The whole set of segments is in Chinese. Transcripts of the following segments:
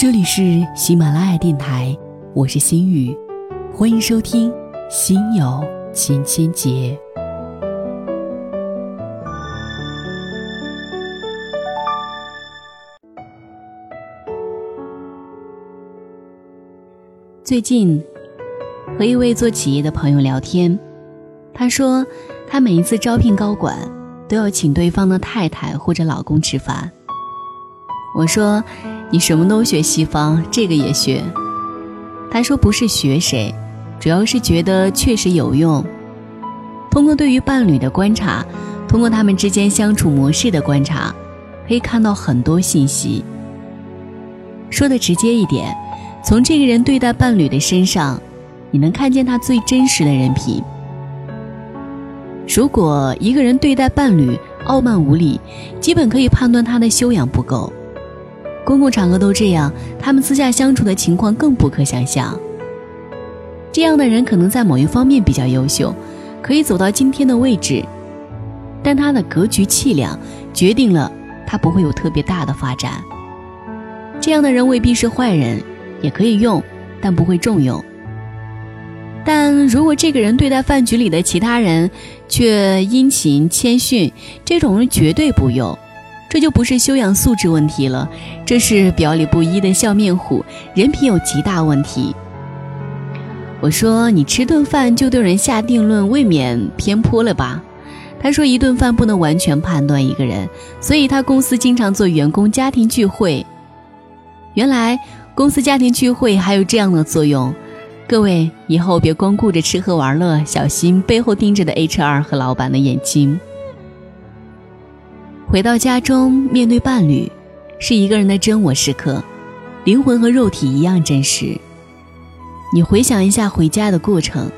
这里是喜马拉雅电台，我是心雨，欢迎收听《心有千千结》。最近和一位做企业的朋友聊天，他说他每一次招聘高管都要请对方的太太或者老公吃饭。我说。你什么都学西方，这个也学。他说不是学谁，主要是觉得确实有用。通过对于伴侣的观察，通过他们之间相处模式的观察，可以看到很多信息。说的直接一点，从这个人对待伴侣的身上，你能看见他最真实的人品。如果一个人对待伴侣傲慢无礼，基本可以判断他的修养不够。公共场合都这样，他们私下相处的情况更不可想象。这样的人可能在某一方面比较优秀，可以走到今天的位置，但他的格局气量决定了他不会有特别大的发展。这样的人未必是坏人，也可以用，但不会重用。但如果这个人对待饭局里的其他人却殷勤谦逊，这种人绝对不用。这就不是修养素质问题了，这是表里不一的笑面虎，人品有极大问题。我说你吃顿饭就对人下定论，未免偏颇了吧？他说一顿饭不能完全判断一个人，所以他公司经常做员工家庭聚会。原来公司家庭聚会还有这样的作用，各位以后别光顾着吃喝玩乐，小心背后盯着的 HR 和老板的眼睛。回到家中，面对伴侣，是一个人的真我时刻，灵魂和肉体一样真实。你回想一下回家的过程，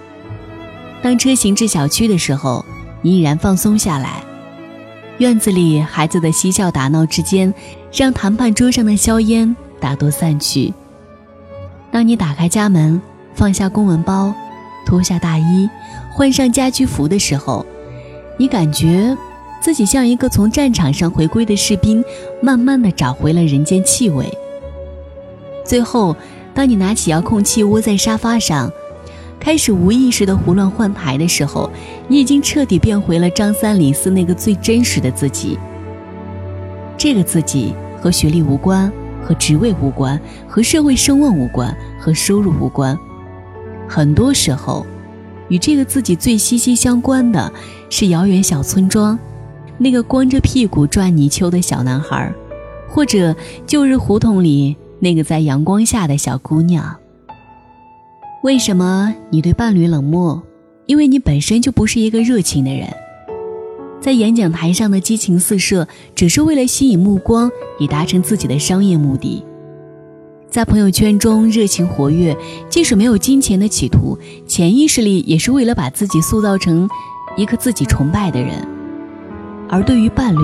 当车行至小区的时候，你已然放松下来。院子里孩子的嬉笑打闹之间，让谈判桌上的硝烟大多散去。当你打开家门，放下公文包，脱下大衣，换上家居服的时候，你感觉。自己像一个从战场上回归的士兵，慢慢的找回了人间气味。最后，当你拿起遥控器窝在沙发上，开始无意识的胡乱换台的时候，你已经彻底变回了张三李四那个最真实的自己。这个自己和学历无关，和职位无关，和社会声望无关，和收入无关。很多时候，与这个自己最息息相关的是遥远小村庄。那个光着屁股转泥鳅的小男孩，或者旧日胡同里那个在阳光下的小姑娘。为什么你对伴侣冷漠？因为你本身就不是一个热情的人，在演讲台上的激情四射，只是为了吸引目光，以达成自己的商业目的；在朋友圈中热情活跃，即使没有金钱的企图，潜意识里也是为了把自己塑造成一个自己崇拜的人。而对于伴侣，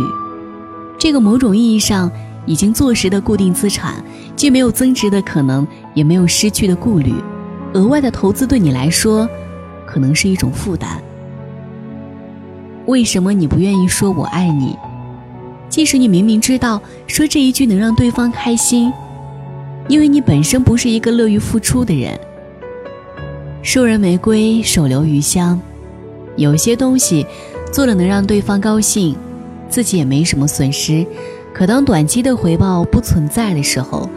这个某种意义上已经坐实的固定资产，既没有增值的可能，也没有失去的顾虑，额外的投资对你来说，可能是一种负担。为什么你不愿意说我爱你？即使你明明知道说这一句能让对方开心，因为你本身不是一个乐于付出的人。授人玫瑰，手留余香，有些东西。做了能让对方高兴，自己也没什么损失。可当短期的回报不存在的时候，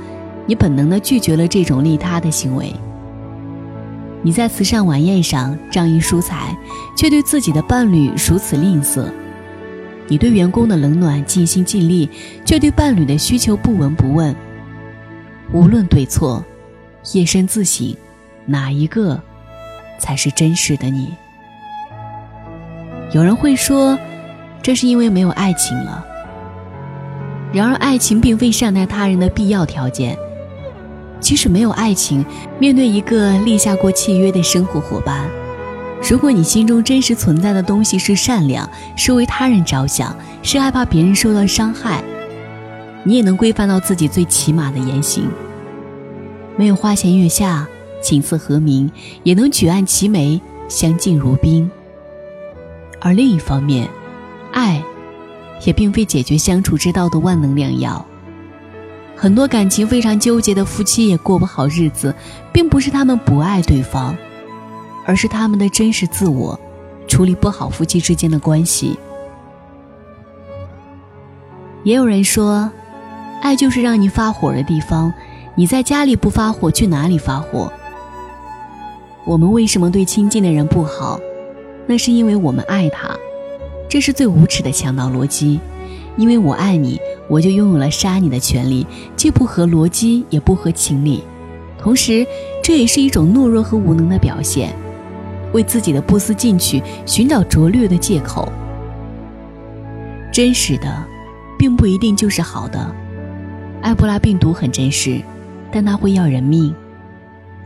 你本能的拒绝了这种利他的行为。你在慈善晚宴上仗义疏财，却对自己的伴侣如此吝啬；你对员工的冷暖尽心尽力，却对伴侣的需求不闻不问。无论对错，夜深自省，哪一个才是真实的你？有人会说，这是因为没有爱情了。然而，爱情并非善待他人的必要条件。即使没有爱情，面对一个立下过契约的生活伙伴，如果你心中真实存在的东西是善良，是为他人着想，是害怕别人受到伤害，你也能规范到自己最起码的言行。没有花前月下，琴瑟和鸣，也能举案齐眉，相敬如宾。而另一方面，爱，也并非解决相处之道的万能良药。很多感情非常纠结的夫妻也过不好日子，并不是他们不爱对方，而是他们的真实自我处理不好夫妻之间的关系。也有人说，爱就是让你发火的地方，你在家里不发火，去哪里发火？我们为什么对亲近的人不好？那是因为我们爱他，这是最无耻的强盗逻辑。因为我爱你，我就拥有了杀你的权利，既不合逻辑，也不合情理。同时，这也是一种懦弱和无能的表现，为自己的不思进取寻找拙劣的借口。真实的，并不一定就是好的。埃博拉病毒很真实，但它会要人命。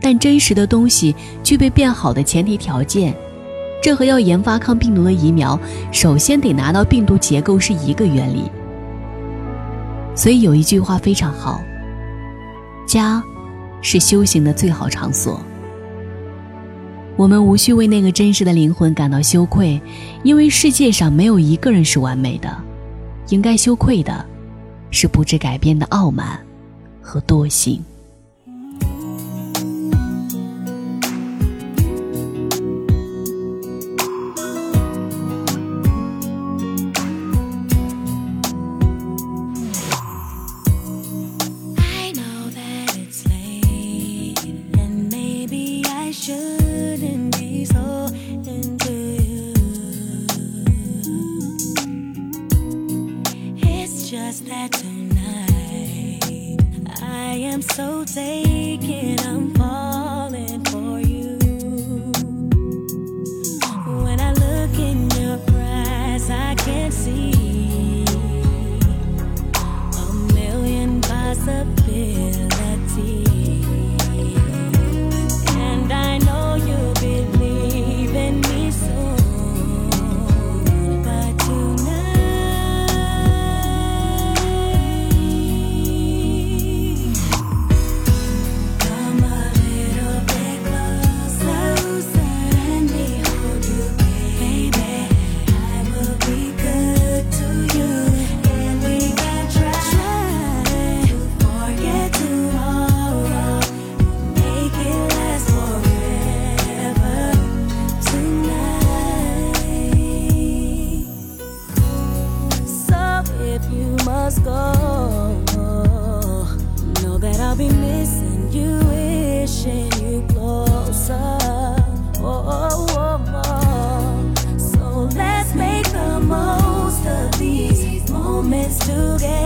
但真实的东西具备变好的前提条件。这和要研发抗病毒的疫苗，首先得拿到病毒结构是一个原理。所以有一句话非常好：家，是修行的最好场所。我们无需为那个真实的灵魂感到羞愧，因为世界上没有一个人是完美的。应该羞愧的，是不知改变的傲慢和惰性。I'm so dazed. Be missing you, wishing you closer. Oh, oh, oh, oh. So let's make the most of these moments together.